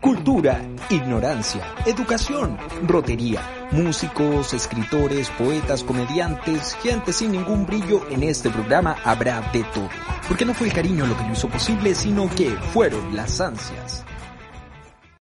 Cultura, ignorancia, educación, rotería, músicos, escritores, poetas, comediantes, gente sin ningún brillo, en este programa habrá de todo. Porque no fue el cariño lo que lo hizo posible, sino que fueron las ansias.